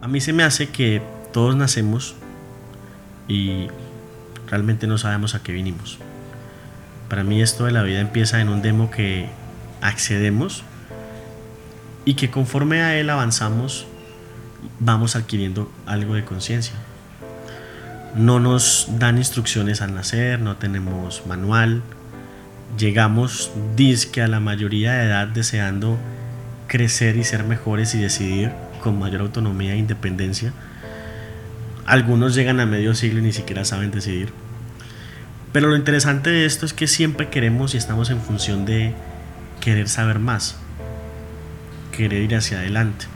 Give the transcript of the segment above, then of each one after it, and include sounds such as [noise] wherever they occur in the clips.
A mí se me hace que todos nacemos y realmente no sabemos a qué vinimos. Para mí esto de la vida empieza en un demo que accedemos y que conforme a él avanzamos vamos adquiriendo algo de conciencia. No nos dan instrucciones al nacer, no tenemos manual. Llegamos disque a la mayoría de edad deseando crecer y ser mejores y decidir con mayor autonomía e independencia. Algunos llegan a medio siglo y ni siquiera saben decidir. Pero lo interesante de esto es que siempre queremos y estamos en función de querer saber más, querer ir hacia adelante.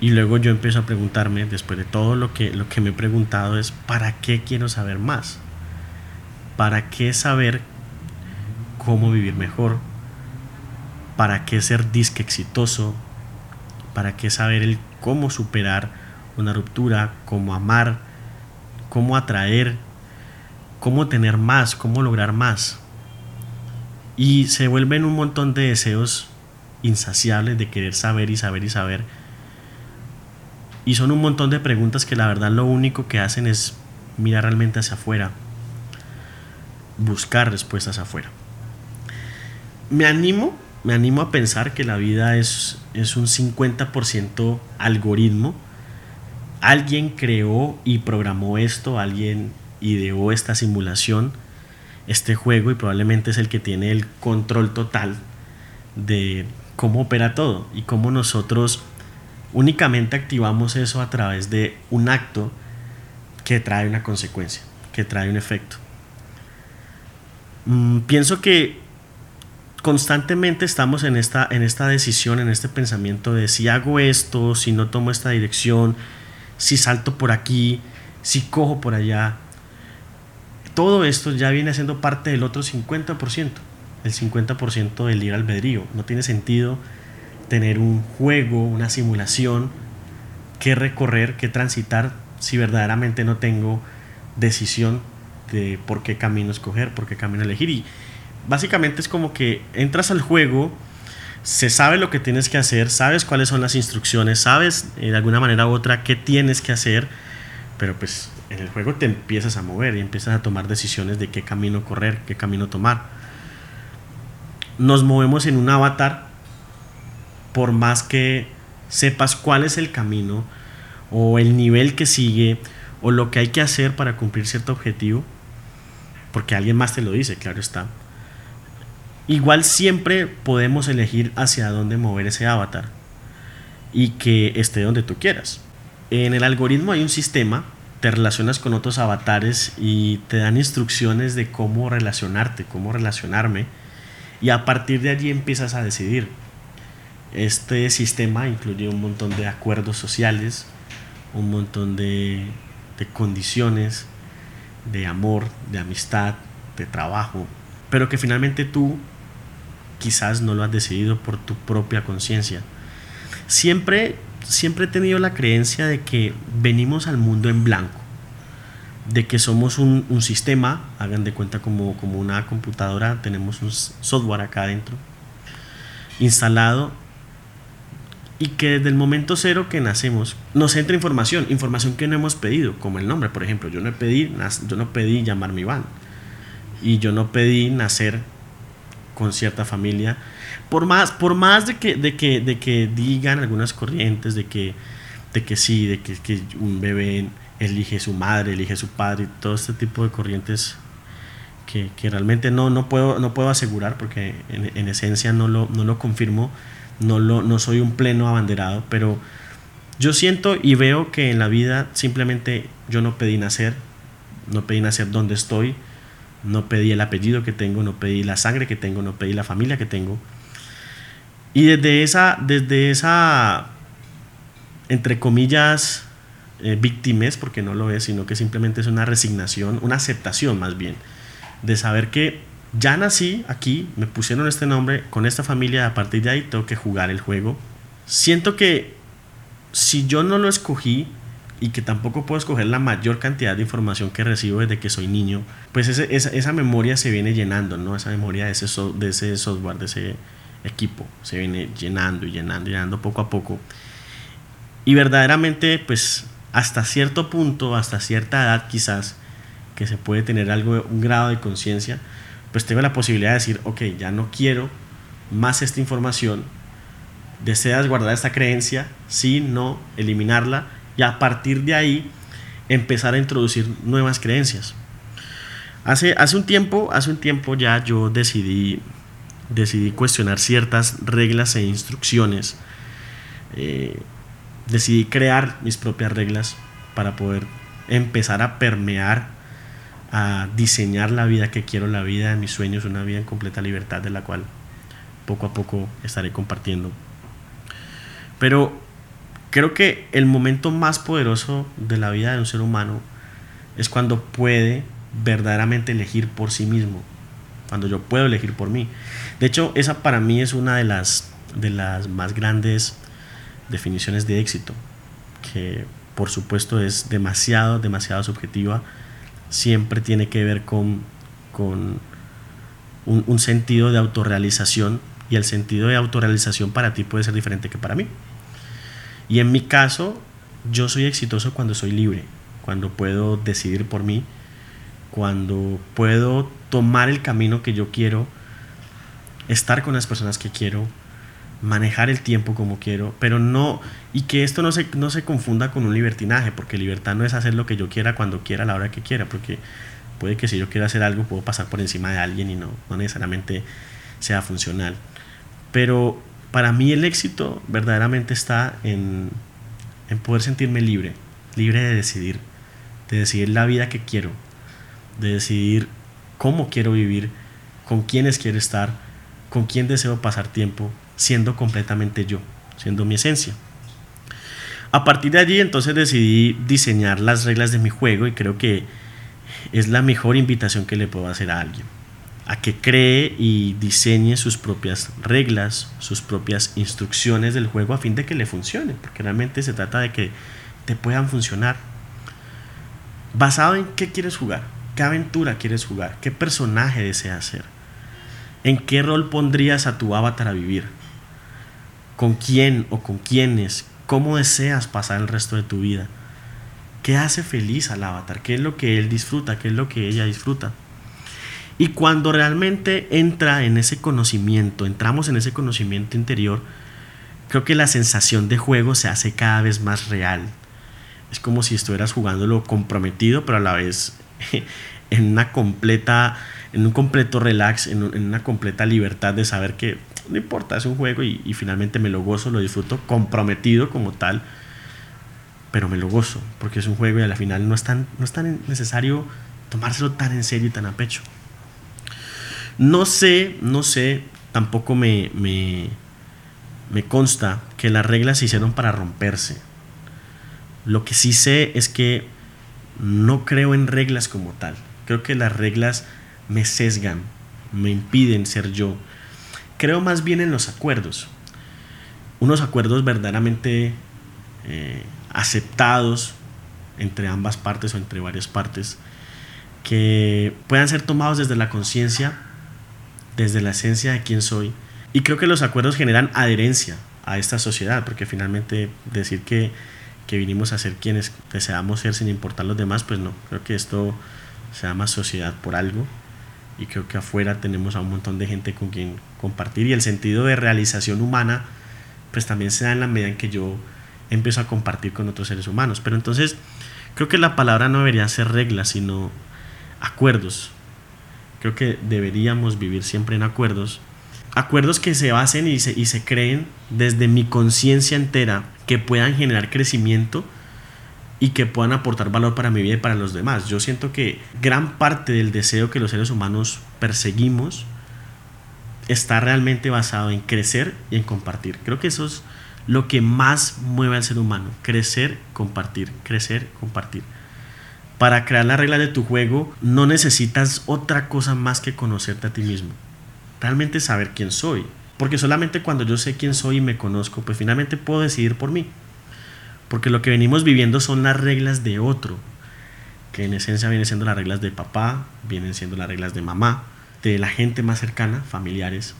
Y luego yo empiezo a preguntarme, después de todo lo que, lo que me he preguntado, es ¿para qué quiero saber más? ¿Para qué saber cómo vivir mejor? ¿Para qué ser disque exitoso? ¿Para qué saber el cómo superar una ruptura? ¿Cómo amar? ¿Cómo atraer? ¿Cómo tener más? ¿Cómo lograr más? Y se vuelven un montón de deseos insaciables de querer saber y saber y saber y son un montón de preguntas que la verdad lo único que hacen es mirar realmente hacia afuera, buscar respuestas afuera. Me animo, me animo a pensar que la vida es, es un 50% algoritmo. Alguien creó y programó esto, alguien ideó esta simulación, este juego y probablemente es el que tiene el control total de cómo opera todo y cómo nosotros Únicamente activamos eso a través de un acto que trae una consecuencia, que trae un efecto. Mm, pienso que constantemente estamos en esta, en esta decisión, en este pensamiento de si hago esto, si no tomo esta dirección, si salto por aquí, si cojo por allá. Todo esto ya viene siendo parte del otro 50%, el 50% del libre albedrío. No tiene sentido tener un juego, una simulación que recorrer, que transitar si verdaderamente no tengo decisión de por qué camino escoger, por qué camino elegir. Y básicamente es como que entras al juego, se sabe lo que tienes que hacer, sabes cuáles son las instrucciones, sabes eh, de alguna manera u otra qué tienes que hacer, pero pues en el juego te empiezas a mover y empiezas a tomar decisiones de qué camino correr, qué camino tomar. Nos movemos en un avatar por más que sepas cuál es el camino o el nivel que sigue o lo que hay que hacer para cumplir cierto objetivo, porque alguien más te lo dice, claro está. Igual siempre podemos elegir hacia dónde mover ese avatar y que esté donde tú quieras. En el algoritmo hay un sistema, te relacionas con otros avatares y te dan instrucciones de cómo relacionarte, cómo relacionarme y a partir de allí empiezas a decidir este sistema incluye un montón de acuerdos sociales, un montón de, condiciones de amor, de amistad, de trabajo, pero que finalmente tú quizás no lo has decidido por tu propia conciencia. Siempre, siempre he tenido la creencia de que venimos al mundo en blanco, de que somos un, sistema, hagan de cuenta como, como una computadora, tenemos un software acá adentro, instalado y que desde el momento cero que nacemos nos entra información, información que no hemos pedido, como el nombre, por ejemplo, yo no pedí, yo no pedí llamar mi van y yo no pedí nacer con cierta familia, por más, por más de, que, de, que, de que digan algunas corrientes de que, de que sí, de que, un bebé elige su madre, elige su padre, todo este tipo de corrientes que, que realmente no, no, puedo, no puedo asegurar porque en, en esencia no lo, no lo confirmo no, lo, no soy un pleno abanderado, pero yo siento y veo que en la vida simplemente yo no pedí nacer, no pedí nacer donde estoy, no pedí el apellido que tengo, no pedí la sangre que tengo, no pedí la familia que tengo. Y desde esa, desde esa entre comillas, eh, víctimas, porque no lo es, sino que simplemente es una resignación, una aceptación más bien, de saber que ya nací aquí, me pusieron este nombre con esta familia, a partir de ahí tengo que jugar el juego. Siento que si yo no lo escogí y que tampoco puedo escoger la mayor cantidad de información que recibo desde que soy niño, pues esa, memoria se viene llenando, ¿no? Esa memoria de ese, de ese software, de ese equipo, se viene llenando y llenando y llenando poco a poco. Y verdaderamente, pues hasta cierto punto, hasta cierta edad quizás, que se puede tener algo, un grado de conciencia, pues tengo la posibilidad de decir, ok, ya no quiero más esta información, deseas guardar esta creencia, sí, no, eliminarla, y a partir de ahí empezar a introducir nuevas creencias. Hace, hace un tiempo, hace un tiempo ya yo decidí, decidí cuestionar ciertas reglas e instrucciones. Eh, decidí crear mis propias reglas para poder empezar a permear, a diseñar la vida que quiero, la vida de mis sueños, una vida en completa libertad de la cual poco a poco estaré compartiendo. Pero creo que el momento más poderoso de la vida de un ser humano es cuando puede verdaderamente elegir por sí mismo, cuando yo puedo elegir por mí. De hecho, esa para mí es una de las, de las más grandes definiciones de éxito, que por supuesto es demasiado, demasiado subjetiva, siempre tiene que ver con, con un, un sentido de autorrealización y el sentido de autorrealización para ti puede ser diferente que para mí. Y en mi caso, yo soy exitoso cuando soy libre, cuando puedo decidir por mí, cuando puedo tomar el camino que yo quiero, estar con las personas que quiero, manejar el tiempo como quiero, pero no, y que esto no se, no se confunda con un libertinaje, porque libertad no es hacer lo que yo quiera cuando quiera, a la hora que quiera, porque puede que si yo quiero hacer algo puedo pasar por encima de alguien y no, no necesariamente sea funcional. Pero para mí el éxito verdaderamente está en, en poder sentirme libre, libre de decidir, de decidir la vida que quiero, de decidir cómo quiero vivir, con quiénes quiero estar, con quién deseo pasar tiempo, siendo completamente yo, siendo mi esencia. A partir de allí entonces decidí diseñar las reglas de mi juego y creo que es la mejor invitación que le puedo hacer a alguien. A que cree y diseñe sus propias reglas, sus propias instrucciones del juego a fin de que le funcione, porque realmente se trata de que te puedan funcionar. Basado en qué quieres jugar, ¿Qué aventura quieres jugar? ¿Qué personaje deseas ser? ¿En qué rol pondrías a tu avatar a vivir? ¿Con quién o con quiénes? ¿Cómo deseas pasar el resto de tu vida? ¿Qué hace feliz al avatar? ¿Qué es lo que él disfruta? ¿Qué es lo que ella disfruta? Y cuando realmente entra en ese conocimiento, entramos en ese conocimiento interior, creo que la sensación de juego se hace cada vez más real. Es como si estuvieras jugándolo comprometido, pero a la vez [laughs] en una completa, en un completo relax, en, una completa libertad de saber que no importa, es un juego y, finalmente me lo gozo, lo disfruto, comprometido como tal, pero me lo gozo, porque es un juego y al final no es tan, no es tan necesario tomárselo tan en serio y tan a pecho. No sé, no sé, tampoco me, me, me consta que las reglas se hicieron para romperse. Lo que sí sé es que no creo en reglas como tal. Creo que las reglas me sesgan, me impiden ser yo. Creo más bien en los acuerdos. Unos acuerdos verdaderamente eh, aceptados entre ambas partes o entre varias partes que puedan ser tomados desde la conciencia, desde la esencia de quién soy. Y creo que los acuerdos generan adherencia a esta sociedad, porque finalmente decir que que vinimos a ser quienes deseamos ser sin importar los demás, pues no, creo que esto se llama sociedad por algo y creo que afuera tenemos a un montón de gente con quien compartir y el sentido de realización humana pues también se da en la medida en que yo empiezo a compartir con otros seres humanos. Pero entonces creo que la palabra no debería ser regla, sino acuerdos. Creo que deberíamos vivir siempre en acuerdos. Acuerdos que se basen y se, y se creen desde mi conciencia entera que puedan generar crecimiento y que puedan aportar valor para mi vida y para los demás. Yo siento que gran parte del deseo que los seres humanos perseguimos está realmente basado en crecer y en compartir. Creo que eso es lo que más mueve al ser humano, crecer, compartir, crecer, compartir. Para crear la regla de tu juego no necesitas otra cosa más que conocerte a ti mismo. Realmente saber quién soy, porque solamente cuando yo sé quién soy y me conozco, pues finalmente puedo decidir por mí. Porque lo que venimos viviendo son las reglas de otro, que en esencia vienen siendo las reglas de papá, vienen siendo las reglas de mamá, de la gente más cercana, familiares.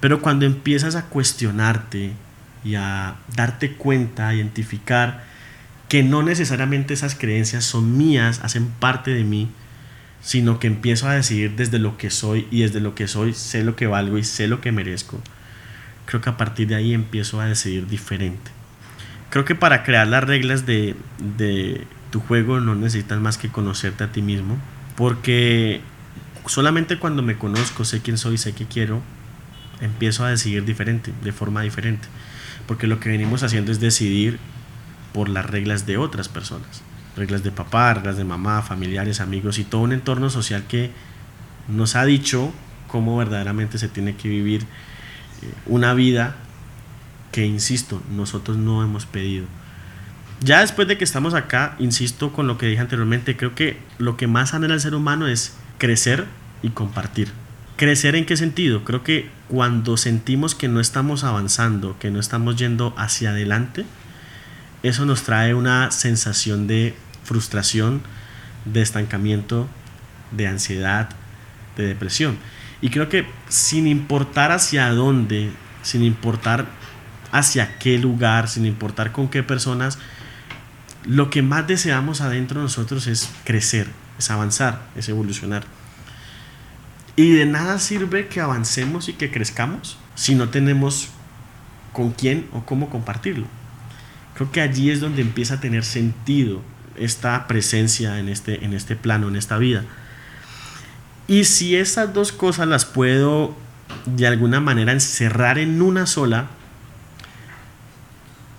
Pero cuando empiezas a cuestionarte y a darte cuenta, a identificar que no necesariamente esas creencias son mías, hacen parte de mí, sino que empiezo a decidir desde lo que soy y desde lo que soy sé lo que valgo y sé lo que merezco. Creo que a partir de ahí empiezo a decidir diferente. Creo que para crear las reglas de, de tu juego no necesitas más que conocerte a ti mismo, porque solamente cuando me conozco, sé quién soy, sé qué quiero, empiezo a decidir diferente, de forma diferente. Porque lo que venimos haciendo es decidir por las reglas de otras personas. Reglas de papá, reglas de mamá, familiares, amigos y todo un entorno social que nos ha dicho cómo verdaderamente se tiene que vivir eh, una vida que, insisto, nosotros no hemos pedido. Ya después de que estamos acá, insisto con lo que dije anteriormente, creo que lo que más anhela el ser humano es crecer y compartir. ¿Crecer en qué sentido? Creo que cuando sentimos que no estamos avanzando, que no estamos yendo hacia adelante, eso nos trae una sensación de frustración, de estancamiento, de ansiedad, de depresión. Y creo que sin importar hacia dónde, sin importar hacia qué lugar, sin importar con qué personas, lo que más deseamos adentro de nosotros es crecer, es avanzar, es evolucionar. Y de nada sirve que avancemos y que crezcamos si no tenemos con quién o cómo compartirlo. Que allí es donde empieza a tener sentido esta presencia en este, en este plano, en esta vida. Y si esas dos cosas las puedo de alguna manera encerrar en una sola,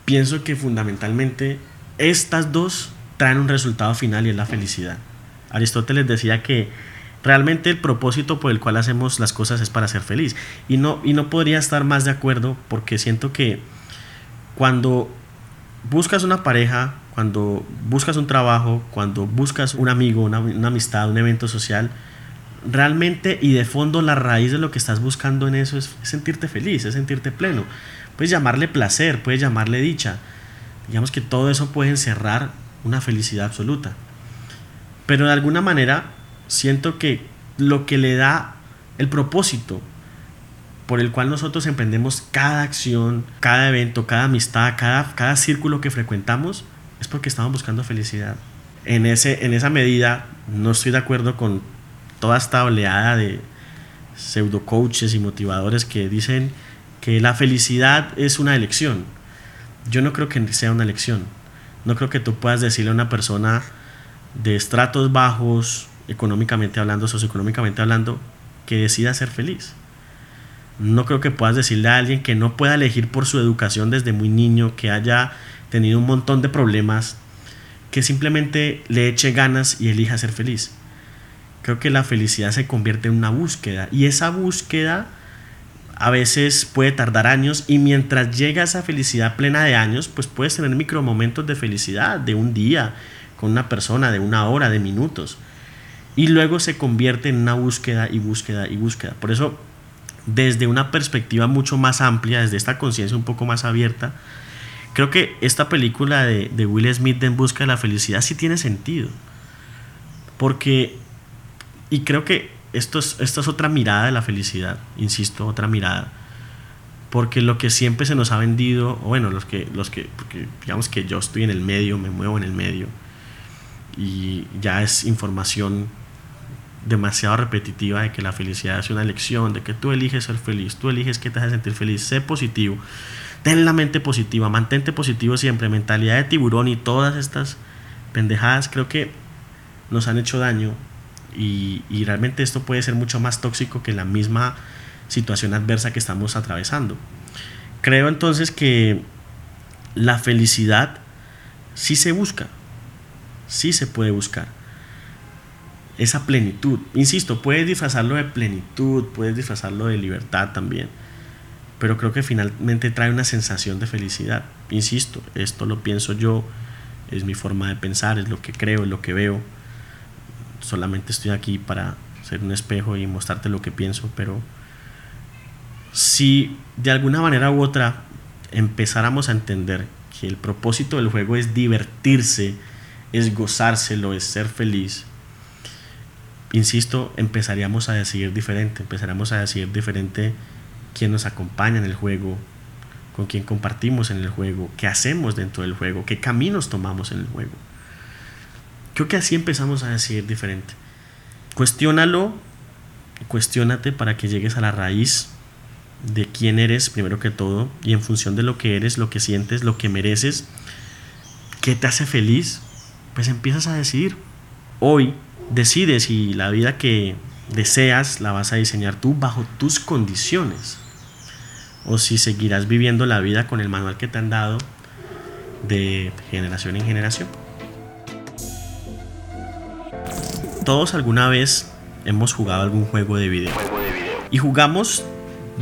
pienso que fundamentalmente estas dos traen un resultado final y es la felicidad. Aristóteles decía que realmente el propósito por el cual hacemos las cosas es para ser feliz. Y no, y no podría estar más de acuerdo porque siento que cuando buscas una pareja, cuando buscas un trabajo, cuando buscas un amigo, una, amistad, un evento social, realmente y de fondo la raíz de lo que estás buscando en eso es sentirte feliz, es sentirte pleno. Puedes llamarle placer, puedes llamarle dicha. Digamos que todo eso puede encerrar una felicidad absoluta. Pero de alguna manera siento que lo que le da el propósito por el cual nosotros emprendemos cada acción, cada evento, cada amistad, cada, cada círculo que frecuentamos, es porque estamos buscando felicidad. En, ese, en esa medida, no estoy de acuerdo con toda esta oleada de pseudo coaches y motivadores que dicen que la felicidad es una elección. Yo no creo que sea una elección. No creo que tú puedas decirle a una persona de estratos bajos, económicamente hablando, socioeconómicamente hablando, que decida ser feliz. No creo que puedas decirle a alguien que no pueda elegir por su educación desde muy niño, que haya tenido un montón de problemas, que simplemente le eche ganas y elija ser feliz. Creo que la felicidad se convierte en una búsqueda y esa búsqueda a veces puede tardar años y mientras llega esa felicidad plena de años, pues puedes tener micromomentos de felicidad de un día con una persona, de una hora, de minutos y luego se convierte en una búsqueda y búsqueda y búsqueda. Por eso, desde una perspectiva mucho más amplia, desde esta conciencia un poco más abierta, creo que esta película de, Will Smith de En Busca de la Felicidad sí tiene sentido. Porque, y creo que esto es, esto es otra mirada de la felicidad, insisto, otra mirada. Porque lo que siempre se nos ha vendido, o bueno, los que, los que, porque digamos que yo estoy en el medio, me muevo en el medio, y ya es información demasiado repetitiva de que la felicidad es una elección, de que tú eliges ser feliz, tú eliges que te hace sentir feliz, sé positivo, ten la mente positiva, mantente positivo siempre, mentalidad de tiburón y todas estas pendejadas creo que nos han hecho daño y, y realmente esto puede ser mucho más tóxico que la misma situación adversa que estamos atravesando. Creo entonces que la felicidad sí se busca, sí se puede buscar esa plenitud. Insisto, puedes disfrazarlo de plenitud, puedes disfrazarlo de libertad también, pero creo que finalmente trae una sensación de felicidad. Insisto, esto lo pienso yo, es mi forma de pensar, es lo que creo, es lo que veo. Solamente estoy aquí para ser un espejo y mostrarte lo que pienso, pero si de alguna manera u otra empezáramos a entender que el propósito del juego es divertirse, es gozárselo, es ser feliz, insisto, empezaríamos a decidir diferente, empezaríamos a decidir diferente quién nos acompaña en el juego, con quién compartimos en el juego, qué hacemos dentro del juego, qué caminos tomamos en el juego. Creo que así empezamos a decidir diferente. Cuestiónalo, cuestiónate para que llegues a la raíz de quién eres primero que todo y en función de lo que eres, lo que sientes, lo que mereces, qué te hace feliz, pues empiezas a decidir. Hoy decides si la vida que deseas la vas a diseñar tú bajo tus condiciones o si seguirás viviendo la vida con el manual que te han dado de generación en generación. Todos alguna vez hemos jugado algún juego de video. Y jugamos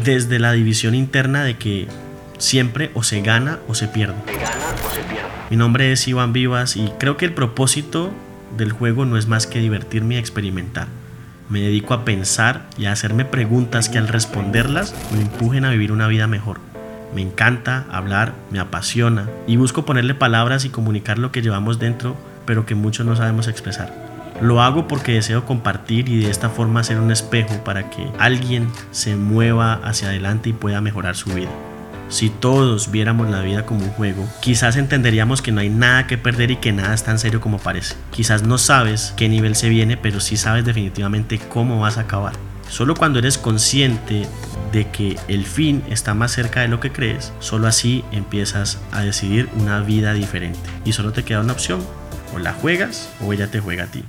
desde la división interna de que siempre o se gana o se pierde. Mi nombre es Iván Vivas y creo que el propósito del juego no es más que divertirme y experimentar. Me dedico a pensar y a hacerme preguntas que al responderlas me empujen a vivir una vida mejor. Me encanta hablar, me apasiona y busco ponerle palabras y comunicar lo que llevamos dentro, pero que muchos no sabemos expresar. Lo hago porque deseo compartir y de esta forma ser un espejo para que alguien se mueva hacia adelante y pueda mejorar su vida. Si todos viéramos la vida como un juego, quizás entenderíamos que no hay nada que perder y que nada es tan serio como parece. Quizás no sabes qué nivel se viene, pero sí sabes definitivamente cómo vas a acabar. Solo cuando eres consciente de que el fin está más cerca de lo que crees, solo así empiezas a decidir una vida diferente. Y solo te queda una opción, o la juegas o ella te juega a ti.